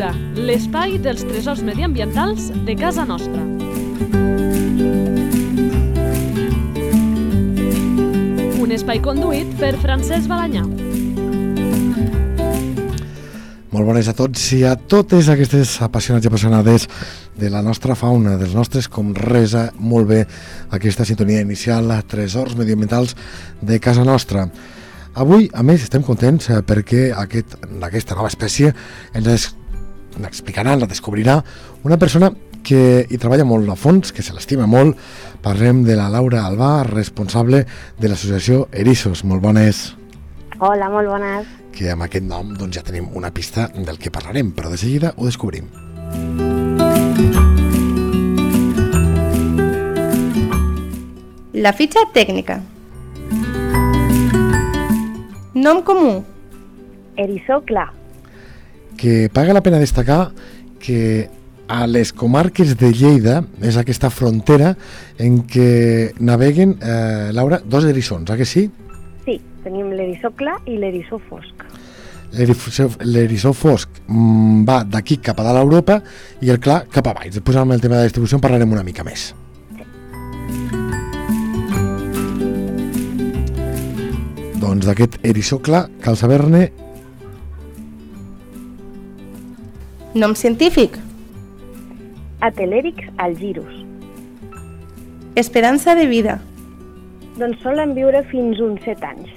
Laura, l'espai dels tresors mediambientals de casa nostra. Un espai conduït per Francesc Balanyà. Molt bones a tots i a totes aquestes apassionats i apassionades de la nostra fauna, dels nostres, com resa molt bé aquesta sintonia inicial, tresors mediambientals de casa nostra. Avui, a més, estem contents eh, perquè aquest, aquesta nova espècie ens explicarà, la descobrirà una persona que hi treballa molt a fons, que se l'estima molt. Parlem de la Laura Albà, responsable de l'associació Erissos. Molt bones. Hola, molt bones que amb aquest nom doncs, ja tenim una pista del que parlarem, però de seguida ho descobrim. La fitxa tècnica. Nom comú. Eriçó clar. Que paga la pena destacar que a les comarques de Lleida és aquesta frontera en què naveguen, eh, Laura, dos erissons, eh que sí? Tenim l'erissó clar i l'erissó fosc. L'erissó fosc mm, va d'aquí cap a dalt a Europa i el clar cap a baix. Després amb el tema de distribució en parlarem una mica més. Sí. Doncs d'aquest erissó clar cal saber-ne... Nom científic? Atelèrix algirus. Esperança de vida? Doncs solen viure fins uns 7 anys.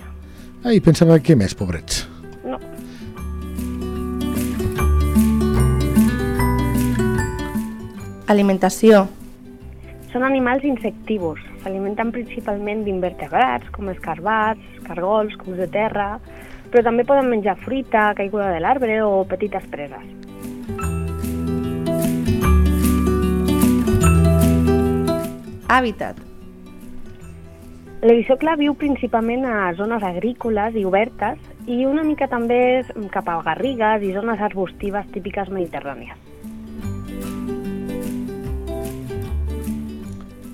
Ai, pensava que més, pobrets. No. Alimentació. Són animals insectívors. S'alimenten principalment d'invertebrats, com escarbats, cargols, cucs de terra, però també poden menjar fruita, caiguda de l'arbre o petites preses. Hàbitat. L'ericocla viu principalment a zones agrícoles i obertes i una mica també cap a garrigues i zones arbustives típiques mediterrànies.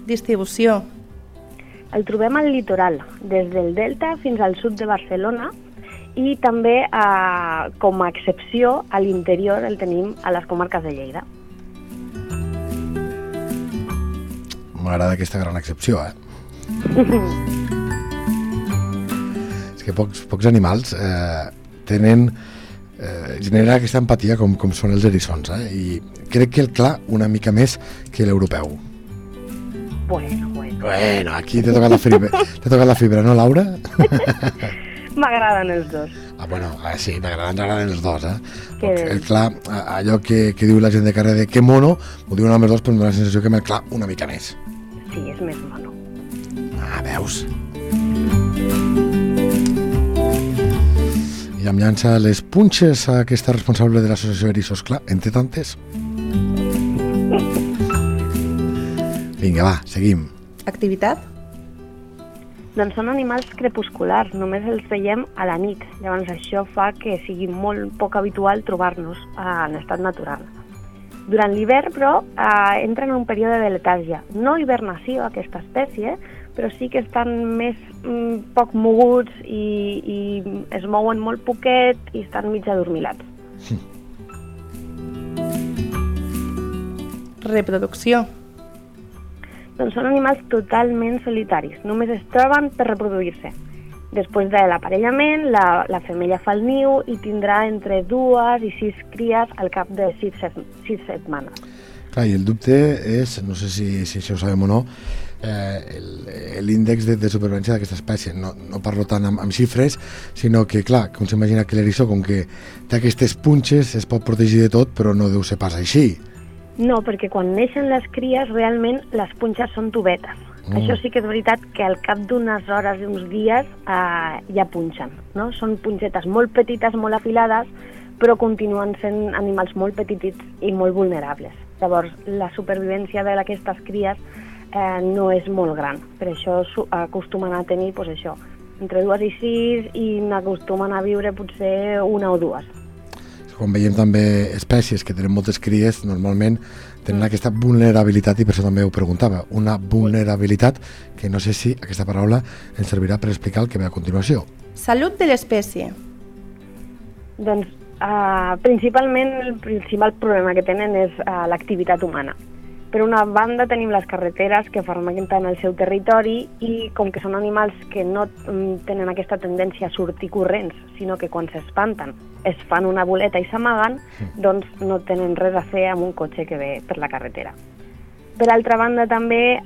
Distribució. El trobem al litoral, des del delta fins al sud de Barcelona i també, eh, com a excepció, a l'interior el tenim a les comarques de Lleida. M'agrada aquesta gran excepció, eh? és que pocs, pocs animals eh, tenen eh, genera aquesta empatia com, com són els erissons eh? i crec que el clar una mica més que l'europeu bueno, bueno bueno, aquí t'he tocat la fibra t'he tocat la fibra, no Laura? m'agraden els dos ah, bueno, ah, sí, m'agraden, els dos eh? Que... el clar, allò que, que diu la gent de carrer de que mono, ho diuen amb els dos però em dóna la sensació que clar una mica més sí, és més mono Ah, veus? I em llança les punxes a aquesta responsable de l'associació Erissos, clar, entre tantes. Vinga, va, seguim. Activitat? Doncs són animals crepusculars, només els veiem a la nit. Llavors això fa que sigui molt poc habitual trobar-nos en estat natural. Durant l'hivern, però, eh, entren en un període de letàrgia. No hibernació, aquesta espècie, però sí que estan més mm, poc moguts i, i es mouen molt poquet i estan mig adormilats. Sí. Reproducció. Doncs són animals totalment solitaris, només es troben per reproduir-se. Després de l'aparellament, la, la femella fa el niu i tindrà entre dues i sis cries al cap de sis, sis setmanes. Clar, i el dubte és, no sé si, si això ho sabem o no, eh, l'índex de, de supervivència d'aquesta espècie. No, no parlo tant amb, amb xifres, sinó que, clar, com s'imagina que l'erissó, com que té aquestes punxes, es pot protegir de tot, però no deu ser pas així. No, perquè quan neixen les cries, realment les punxes són tubetes. Mm. Això sí que és veritat que al cap d'unes hores i uns dies eh, ja punxen. No? Són punxetes molt petites, molt afilades, però continuen sent animals molt petitits i molt vulnerables. Llavors, la supervivència d'aquestes cries eh, no és molt gran. Per això acostumen a tenir pues, això, entre dues i sis i n'acostumen a viure potser una o dues. Quan veiem també espècies que tenen moltes cries, normalment tenen aquesta vulnerabilitat i per això també ho preguntava, una vulnerabilitat que no sé si aquesta paraula ens servirà per explicar el que ve a continuació. Salut de l'espècie. Doncs uh, principalment el principal problema que tenen és uh, l'activitat humana. Per una banda tenim les carreteres que fermenten el seu territori i com que són animals que no mm, tenen aquesta tendència a sortir corrents, sinó que quan s'espanten es fan una boleta i s'amaguen, doncs no tenen res a fer amb un cotxe que ve per la carretera. Per altra banda també eh,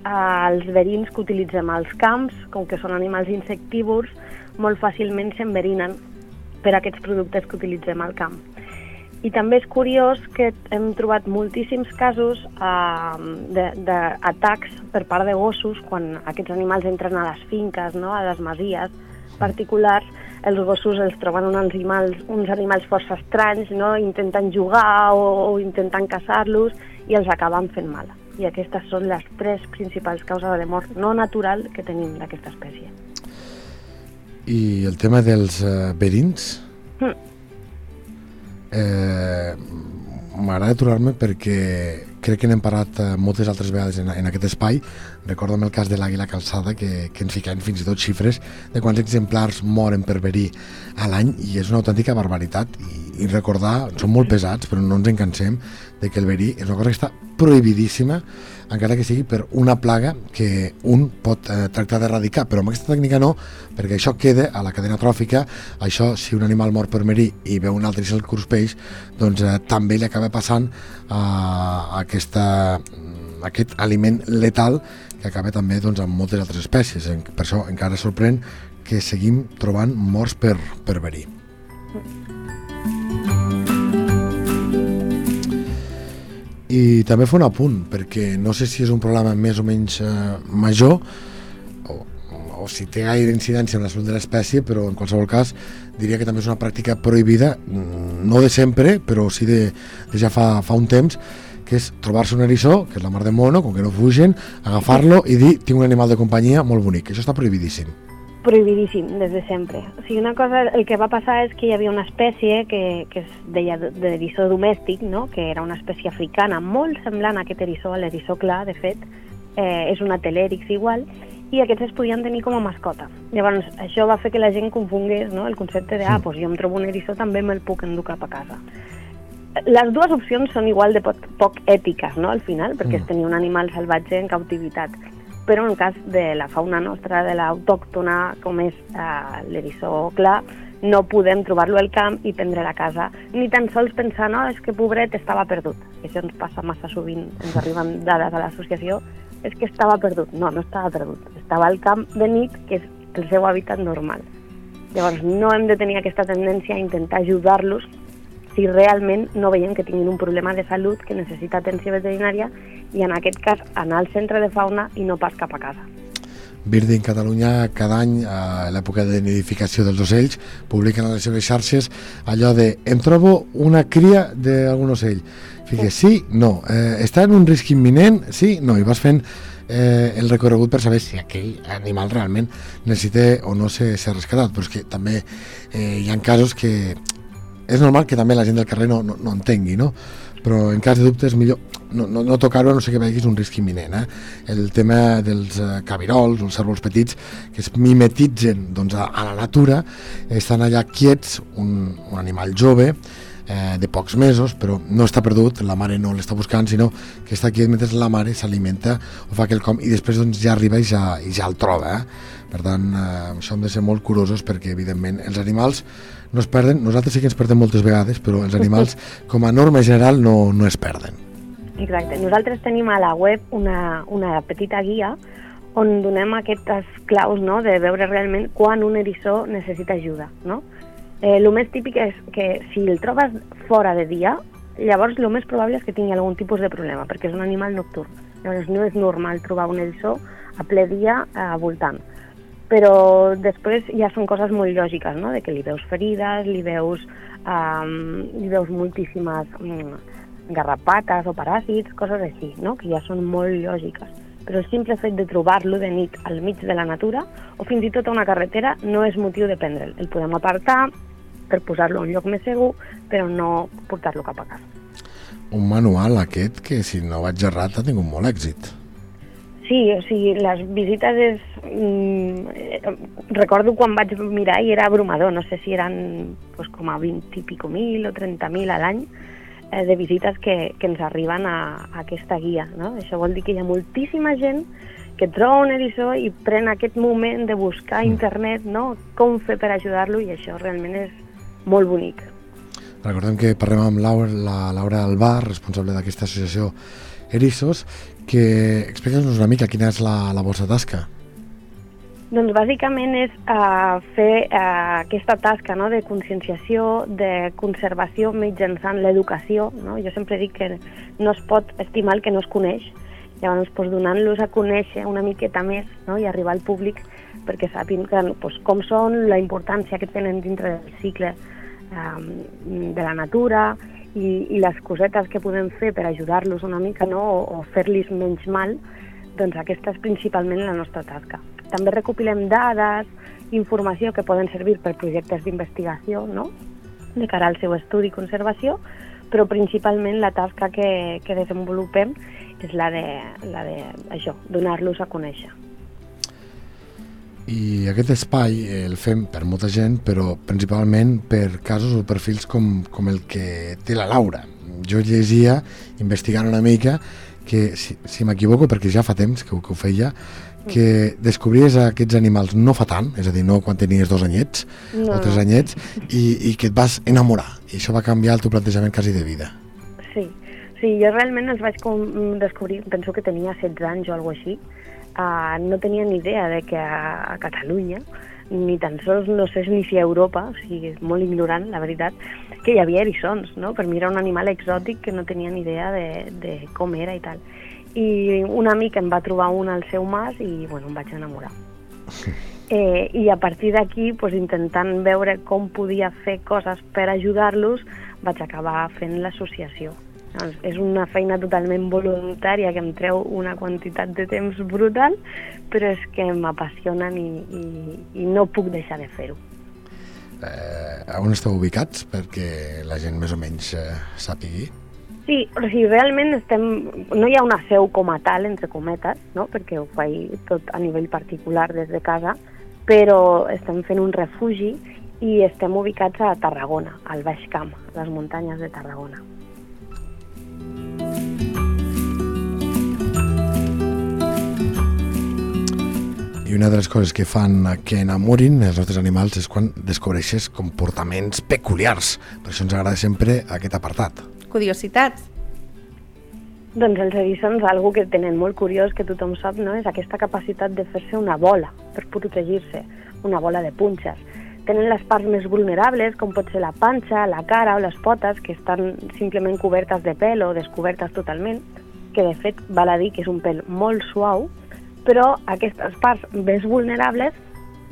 els verins que utilitzem als camps, com que són animals insectívors, molt fàcilment s'enverinen per aquests productes que utilitzem al camp. I també és curiós que hem trobat moltíssims casos eh, d'atacs per part de gossos quan aquests animals entren a les finques, no? a les masies particulars, els gossos els troben uns animals, uns animals força estranys, no? intenten jugar o, o intenten caçar-los i els acaben fent mal. I aquestes són les tres principals causes de mort no natural que tenim d'aquesta espècie. I el tema dels uh, verins? Mm eh, m'agrada aturar-me perquè crec que n'hem parlat eh, moltes altres vegades en, en aquest espai. Recorda'm el cas de l'àguila calçada, que, que ens fiquem fins i tot xifres de quants exemplars moren per verí a l'any i és una autèntica barbaritat. I, I recordar, són molt pesats, però no ens encansem de que el verí és una cosa que està prohibidíssima encara que sigui per una plaga que un pot eh, tractar d'erradicar, però amb aquesta tècnica no, perquè això queda a la cadena tròfica, això si un animal mor per merir i veu un altre i se'l cruspeix, doncs eh, també li acaba passant eh, aquesta, aquest aliment letal que acaba també doncs, amb moltes altres espècies. Per això encara sorprèn que seguim trobant morts per, per verí. I també fa un apunt, perquè no sé si és un problema més o menys eh, major o, o si té gaire incidència en la salut de l'espècie, però en qualsevol cas diria que també és una pràctica prohibida, mm, no de sempre, però sí de, de ja fa, fa un temps, que és trobar-se un eriçó, que és la mar de mono, com que no fugen, agafar-lo i dir tinc un animal de companyia molt bonic. Això està prohibidíssim prohibidíssim des de sempre. O sigui, una cosa, el que va passar és que hi havia una espècie que, que es deia d'erissó domèstic, no? que era una espècie africana molt semblant a aquest erissó, a l'erissó clar, de fet, eh, és una telèrix igual, i aquests es podien tenir com a mascota. Llavors, això va fer que la gent confongués no? el concepte de, ah, doncs jo em trobo un erissó, també me'l puc endur cap a casa. Les dues opcions són igual de poc, poc ètiques, no?, al final, perquè mm. és tenir un animal salvatge en cautivitat però en el cas de la fauna nostra, de l'autòctona, com és eh, l'erissó clar, no podem trobar-lo al camp i prendre la casa, ni tan sols pensar, no, és que pobret estava perdut. Això ens passa massa sovint, ens arriben dades a l'associació, és que estava perdut. No, no estava perdut. Estava al camp de nit, que és el seu hàbitat normal. Llavors, no hem de tenir aquesta tendència a intentar ajudar-los si realment no veiem que tinguin un problema de salut que necessita atenció veterinària i en aquest cas anar al centre de fauna i no pas cap a casa. Birding Catalunya cada any a l'època de nidificació dels ocells publiquen a les seves xarxes allò de em trobo una cria d'algun ocell Fique, sí, no, eh, està en un risc imminent, sí, no, i vas fent eh, el recorregut per saber si aquell animal realment necessita o no ser, ser rescatat, però és que també eh, hi ha casos que és normal que també la gent del carrer no, no, no entengui, no? però en cas de dubte és millor no, no, no tocar-ho no sé que veguis un risc imminent. Eh? El tema dels eh, cabirols, els cèrvols petits, que es mimetitzen doncs, a, a la natura, estan allà quiets, un, un animal jove, eh, de pocs mesos, però no està perdut, la mare no l'està buscant, sinó que està quiet mentre la mare s'alimenta o fa quelcom i després doncs, ja arriba i ja, i ja el troba. Eh? Per tant, eh, això hem de ser molt curosos perquè, evidentment, els animals no es perden. Nosaltres sí que ens perdem moltes vegades, però els animals, com a norma general, no, no es perden. Exacte. Nosaltres tenim a la web una, una petita guia on donem aquestes claus no? de veure realment quan un erissó necessita ajuda. No? Eh, el més típic és que si el trobes fora de dia, llavors el més probable és que tingui algun tipus de problema, perquè és un animal nocturn. Llavors no és normal trobar un eriçó a ple dia eh, voltant però després ja són coses molt lògiques, no? de que li veus ferides, li veus, um, li veus moltíssimes um, garrapates o paràsits, coses així, no? que ja són molt lògiques. Però el simple fet de trobar-lo de nit al mig de la natura o fins i tot a una carretera no és motiu de prendre'l. El podem apartar per posar-lo a un lloc més segur, però no portar-lo cap a casa. Un manual aquest que, si no vaig errat, ha tingut molt èxit. Sí, o sigui, les visites és... Mm, eh, recordo quan vaig mirar i era abrumador, no sé si eren pues, com a 20 i pico mil o 30 mil a l'any eh, de visites que, que ens arriben a, a aquesta guia. No? Això vol dir que hi ha moltíssima gent que troba un eriçó i pren aquest moment de buscar a internet no? com fer per ajudar-lo i això realment és molt bonic. Recordem que parlem amb Laura, la Laura Albà, responsable d'aquesta associació Erissos, que explica'ns una mica quina és la, la vostra tasca. Doncs bàsicament és uh, fer uh, aquesta tasca no? de conscienciació, de conservació mitjançant l'educació. No? Jo sempre dic que no es pot estimar el que no es coneix, llavors doncs, donant-los a conèixer una miqueta més no? i arribar al públic perquè sàpin que, doncs, com són, la importància que tenen dintre del cicle um, de la natura i, i les cosetes que podem fer per ajudar-los una mica no? o, o fer-los menys mal, doncs aquesta és principalment la nostra tasca. També recopilem dades, informació que poden servir per projectes d'investigació, no? de cara al seu estudi i conservació, però principalment la tasca que, que desenvolupem és la de, la de això, donar-los a conèixer. I aquest espai el fem per molta gent, però principalment per casos o perfils com, com el que té la Laura. Jo llegia, investigant una mica, que si, si m'equivoco, perquè ja fa temps que, que ho feia, que descobries aquests animals no fa tant, és a dir, no quan tenies dos anyets No, o tres anyets, i, i que et vas enamorar. I això va canviar el teu plantejament quasi de vida. Sí, sí, jo realment els vaig com descobrir, penso que tenia 16 anys o alguna així, uh, no tenia ni idea de que a, a Catalunya, ni tan sols no sé ni si a Europa, o sigui, és molt ignorant, la veritat, que hi havia eriçons, no? Per mi era un animal exòtic que no tenia ni idea de, de com era i tal. I un amic em va trobar un al seu mas i, bueno, em vaig enamorar. Eh, I a partir d'aquí, pues, intentant veure com podia fer coses per ajudar-los, vaig acabar fent l'associació. Doncs és una feina totalment voluntària que em treu una quantitat de temps brutal, però és que m'apassionen i, i, i no puc deixar de fer-ho. Eh, on esteu ubicats? Perquè la gent més o menys eh, sàpigui. Sí, o sigui, realment estem, no hi ha una seu com a tal, entre cometes, no? perquè ho faig tot a nivell particular des de casa, però estem fent un refugi i estem ubicats a Tarragona, al Baix Camp, a les muntanyes de Tarragona. I una de les coses que fan que enamorin els nostres animals és quan descobreixes comportaments peculiars. Per això ens agrada sempre aquest apartat. Curiositats. Doncs els eriçons, algo que tenen molt curiós, que tothom sap, no? és aquesta capacitat de fer-se una bola per protegir-se, una bola de punxes. Tenen les parts més vulnerables, com pot ser la panxa, la cara o les potes, que estan simplement cobertes de pèl o descobertes totalment, que de fet val a dir que és un pèl molt suau, però aquestes parts més vulnerables,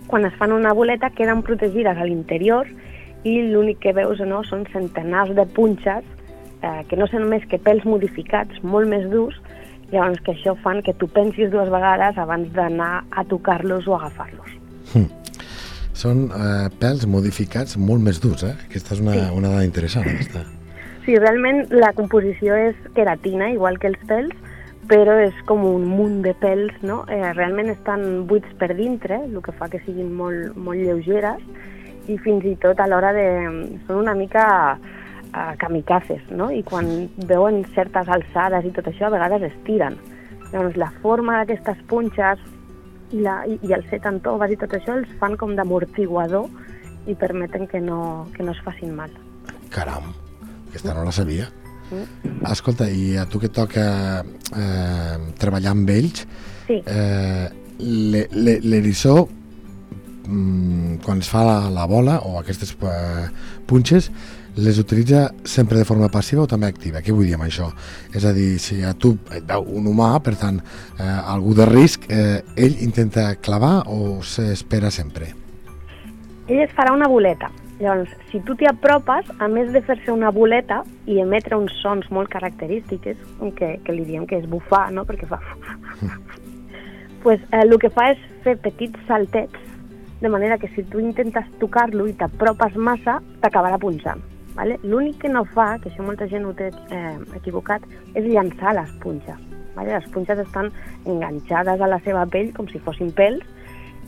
quan es fan una boleta, queden protegides a l'interior i l'únic que veus no, són centenars de punxes eh, que no són més que pèls modificats, molt més durs, llavors que això fan que tu pensis dues vegades abans d'anar a tocar-los o agafar-los. Són eh, pèls modificats molt més durs, eh? Aquesta és una, Sí. una dada interessant. Aquesta. Sí, realment la composició és queratina, igual que els pèls, però és com un munt de pèls, no? Eh, realment estan buits per dintre, el que fa que siguin molt, molt lleugeres, i fins i tot a l'hora de... són una mica eh, kamikazes, no? I quan veuen certes alçades i tot això, a vegades es tiren. Llavors, la forma d'aquestes punxes i, la, i, i el set en toves i tot això els fan com d'amortiguador i permeten que no, que no es facin mal. Caram, aquesta no la sabia. Escolta, i a tu que toca eh, treballar amb ells, Sí. eh, le- le- l'eriçó, mm, quan es fa la, la bola o aquestes eh, punxes, les utilitza sempre de forma passiva o també activa? Què vull dir amb això? És a dir, si a tu et veu un humà, per tant, eh, algú de risc, eh, ell intenta clavar o s'espera sempre? Ell es farà una boleta. Llavors, si tu t'hi apropes, a més de fer-se una boleta i emetre uns sons molt característics, que, que li diem que és bufar, no? perquè fa... pues, eh, el que fa és fer petits saltets, de manera que si tu intentes tocar-lo i t'apropes massa, t'acabarà punxant. Vale? L'únic que no fa, que això molta gent ho té eh, equivocat, és llançar les punxes. Vale? Les punxes estan enganxades a la seva pell com si fossin pèls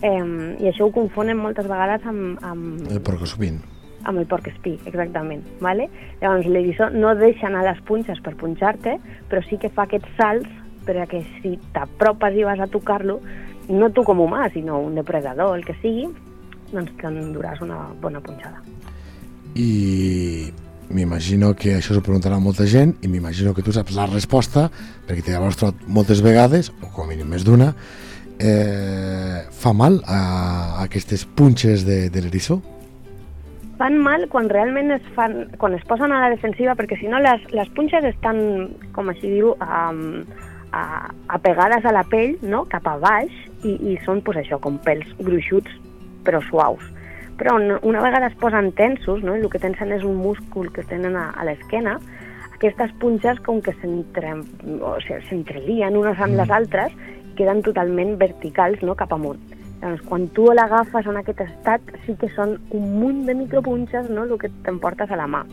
eh, i això ho confonen moltes vegades amb, amb, El porcosupín. amb el porc espí, exactament. Vale? Llavors, l'eriçó no deixa anar les punxes per punxar-te, però sí que fa aquests salts perquè si t'apropes i vas a tocar-lo, no tu com humà, sinó un depredador, el que sigui, doncs t'enduràs una bona punxada. I m'imagino que això s'ho preguntarà molta gent i m'imagino que tu saps la resposta perquè t'hi has trobat moltes vegades, o com a mínim més d'una, eh, fa mal a, a aquestes punxes de, de l'eriçó? Fan mal quan realment es, fan, quan es posen a la defensiva, perquè si no les, les punxes estan, com així diu, um, a, apegades a la pell, no? cap a baix, i, i són pues, això, com pèls gruixuts però suaus. Però un- una vegada es posen tensos, no? el que tensen és un múscul que tenen a, a l'esquena, aquestes punxes com que s'entre- o sigui, s'entrelien unes amb les altres i queden totalment verticals no? cap amunt. Llavors, quan tu l'agafes en aquest estat, sí que són un munt de micropunxes no? el que t'emportes a la mà.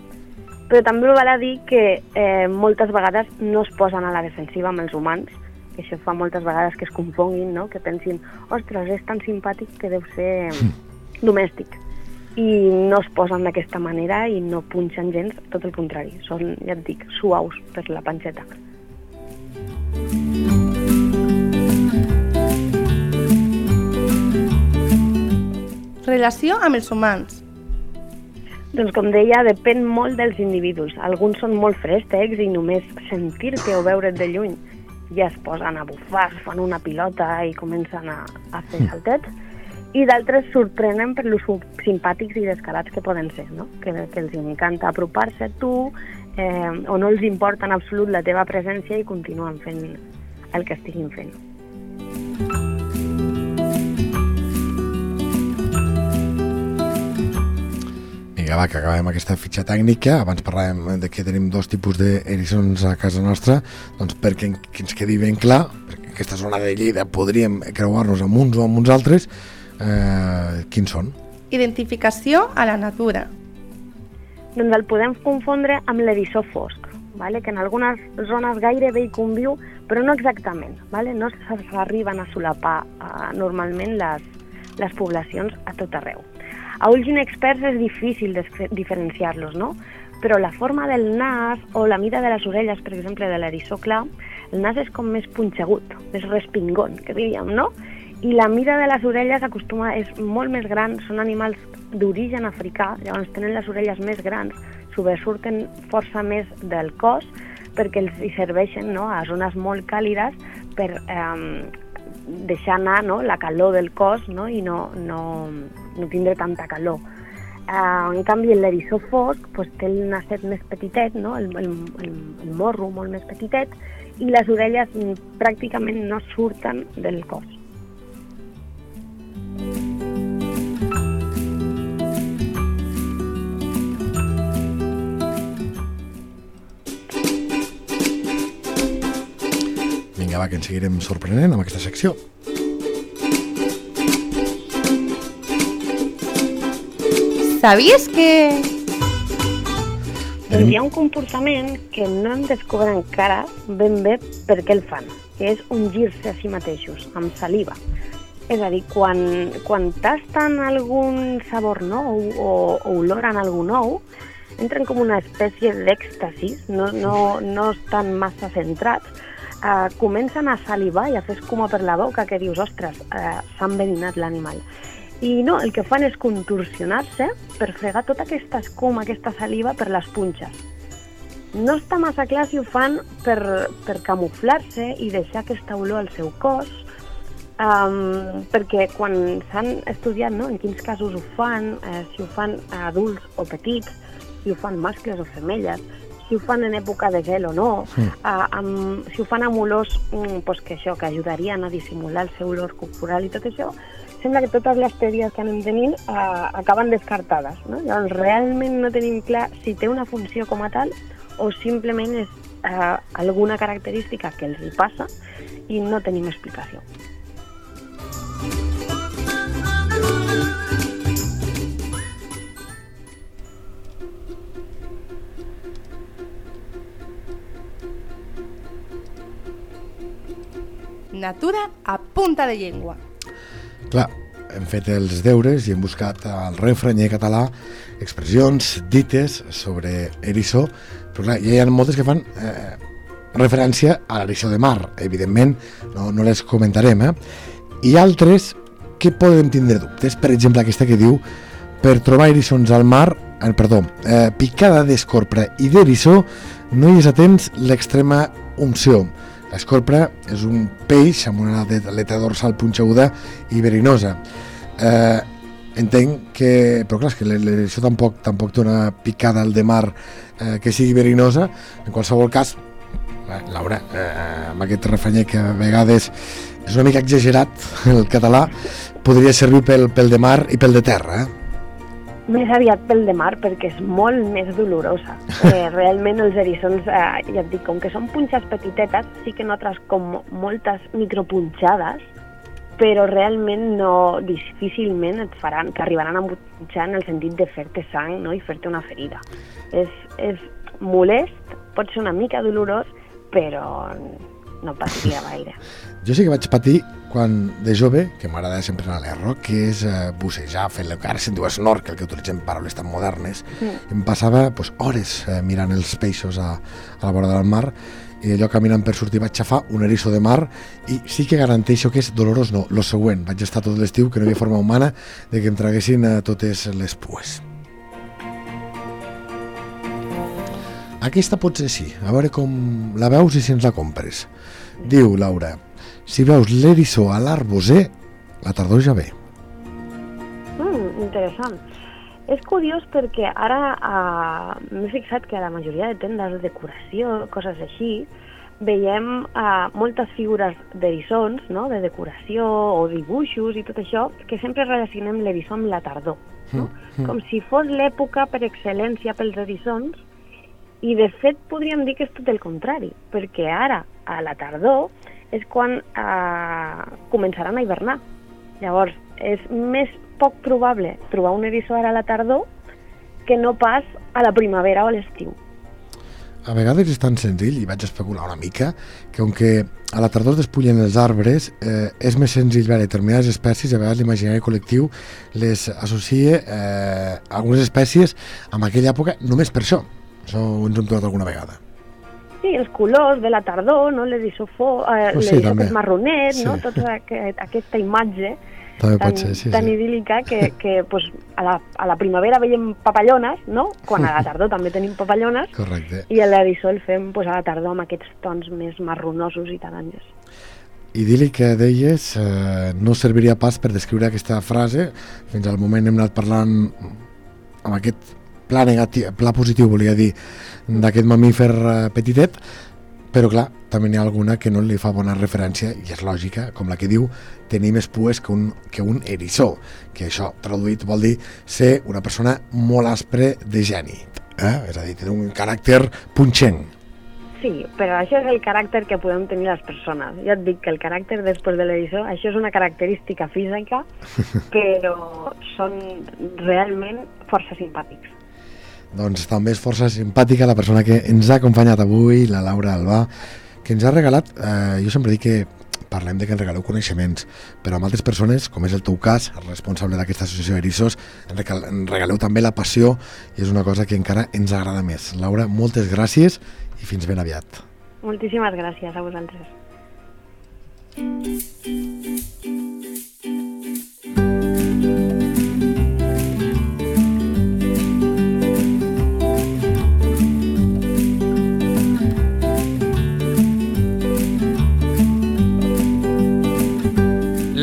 Però també val a dir que eh, moltes vegades no es posen a la defensiva amb els humans, que això fa moltes vegades que es confonguin, no? que pensin, ostres, és tan simpàtic que deu ser domèstic. I no es posen d'aquesta manera i no punxen gens, tot el contrari. Són, ja et dic, suaus per la panxeta. Relació amb els humans. Doncs com deia, depèn molt dels individus. Alguns són molt fréstecs i només sentir-te o veure't de lluny ja es posen a bufar, es fan una pilota i comencen a, a fer saltets. I d'altres sorprenen per los simpàtics i descarats que poden ser, no? que, que els encanta apropar-se a tu eh, o no els importa en absolut la teva presència i continuen fent el que estiguin fent. Vinga, va, que acabem aquesta fitxa tècnica. Abans parlàvem de que tenim dos tipus d'eriçons a casa nostra, doncs perquè que ens quedi ben clar, perquè en aquesta zona de Lleida podríem creuar-nos amb uns o amb uns altres, eh, quins són? Identificació a la natura. doncs el podem confondre amb l'eriçó fosc, vale? que en algunes zones gairebé hi conviu, però no exactament. Vale? No s'arriben a solapar uh, normalment les, les poblacions a tot arreu. A ulls inexperts és difícil diferenciar-los, no? però la forma del nas o la mida de les orelles, per exemple, de l'eriçó clar, el nas és com més punxegut, més respingón, que diríem, no? I la mida de les orelles acostuma, és molt més gran, són animals d'origen africà, llavors tenen les orelles més grans, sobresurten força més del cos perquè els hi serveixen no, a zones molt càlides per eh, deixar anar no, la calor del cos no, i no, no, no tindre tanta calor. Uh, en canvi, l'eriçó fosc pues, té el nasset més petitet, no? el, el, el, el morro molt més petitet, i les orelles mm, pràcticament no surten del cos. Vinga, va, que ens seguirem sorprenent amb aquesta secció. Sabies que... Doncs hi ha un comportament que no hem descobert encara ben bé per què el fan, que és ungir-se a si mateixos, amb saliva. És a dir, quan, quan tasten algun sabor nou o, o oloren algú nou, entren com una espècie d'èxtasis, no, no, no estan massa centrats, eh, comencen a salivar i a fer escuma per la boca que dius, ostres, eh, s'ha enverinat l'animal. I no, el que fan és contorsionar-se per fregar tota aquesta escuma, aquesta saliva per les punxes. No està massa clar si ho fan per, per camuflar-se i deixar aquesta olor al seu cos, um, perquè quan s'han estudiat no, en quins casos ho fan, eh, si ho fan a adults o petits, si ho fan mascles o femelles, si ho fan en època de gel o no, Sí. amb, si ho fan amb olors mm, pues que això, que ajudarien a dissimular el seu olor corporal i tot això, sembla que totes les teories que anem tenint uh, acaben descartades. No? Llavors, realment no tenim clar si té una funció com a tal o simplement és uh, alguna característica que els hi passa i no tenim explicació. Natura a punta de llengua. Clar, hem fet els deures i hem buscat al refranyer català expressions dites sobre eriçó, però clar, ja hi ha moltes que fan eh, referència a l'eriçó de mar. Evidentment, no, no les comentarem, eh? I altres que podem tindre dubtes. Per exemple, aquesta que diu per trobar eriçons al mar, eh, perdó, eh, picada d'escorpra i d'eriçó, no hi és a temps l'extrema unció. L'escorpra és un peix amb una aleta dorsal punxeguda i verinosa. Eh, entenc que, però clar, que l'eriçó tampoc, tampoc té una picada al de mar eh, que sigui verinosa. En qualsevol cas, eh, Laura, eh, amb aquest refanyer que a vegades és una mica exagerat el català, podria servir pel, pel de mar i pel de terra, eh? Més aviat pel de mar, perquè és molt més dolorosa. Eh, realment els eriçons, eh, ja et dic, com que són punxes petitetes, sí que notes com moltes micropunxades, però realment no, difícilment et faran, t'arribaran a punxar en el sentit de fer-te sang no? i fer-te una ferida. És, és molest, pot ser una mica dolorós, però no passaria gaire. Jo sí que vaig patir quan de jove, que m'agrada sempre anar a l'erro, que és eh, bussejar, fent el que ara se'n diu snorkel, que utilitzem paraules tan modernes, mm. em passava pues, hores eh, mirant els peixos a, a la vora del mar i allò caminant per sortir vaig xafar un eriçó de mar i sí que garanteixo que és dolorós no, lo següent, vaig estar tot l'estiu que no hi havia forma humana de que em traguessin eh, totes les pues. Aquesta pot ser sí, a veure com la veus i si ens la compres. Diu Laura, si veus l'eriçó a l'arboser, la tardor ja ve. Mm, interessant. És curiós perquè ara uh, m'he fixat que a la majoria de tendes de decoració, coses així, veiem uh, moltes figures d'eriçons, no? de decoració o dibuixos i tot això, que sempre relacionem l'eriçó amb la tardor. No? Mm, mm. Com si fos l'època per excel·lència pels eriçons i de fet podríem dir que és tot el contrari, perquè ara, a la tardor, és quan eh, començaran a hivernar. Llavors, és més poc probable trobar un eriçó ara a la tardor que no pas a la primavera o a l'estiu. A vegades és tan senzill, i vaig especular una mica, que on que a la tardor es despullen els arbres, eh, és més senzill veure determinades espècies, a vegades l'imaginari col·lectiu les associa eh, algunes espècies amb aquella època només per això, això ho ens hem trobat alguna vegada. Sí, els colors de la tardor, no? l'erisofó, eh, oh, sí, marronet, sí. no? tota aquest, aquesta imatge també tan, ser, sí, tan sí. idíl·lica que, que pues, a, la, a la primavera veiem papallones, no? quan a la tardor també tenim papallones, Correcte. i a l'erisó el fem pues, a la tardor amb aquests tons més marronosos i taronges. Idíl·lic que deies eh, no serviria pas per descriure aquesta frase, fins al moment hem anat parlant amb aquest pla, negatiu, pla positiu, volia dir, d'aquest mamífer eh, petitet, però clar, també n'hi ha alguna que no li fa bona referència, i és lògica, com la que diu tenir més pues que un, que un eriçó, que això traduït vol dir ser una persona molt aspre de geni, eh? és a dir, tenir un caràcter punxent. Sí, però això és el caràcter que podem tenir les persones. Ja et dic que el caràcter després de l'edició, això és una característica física, però són realment força simpàtics. Doncs també és força simpàtica la persona que ens ha acompanyat avui, la Laura Albà, que ens ha regalat, eh, jo sempre dic que parlem de que ens regaleu coneixements, però amb altres persones, com és el teu cas, el responsable d'aquesta associació Eriços, ens regaleu també la passió i és una cosa que encara ens agrada més. Laura, moltes gràcies i fins ben aviat. Moltíssimes gràcies a vosaltres.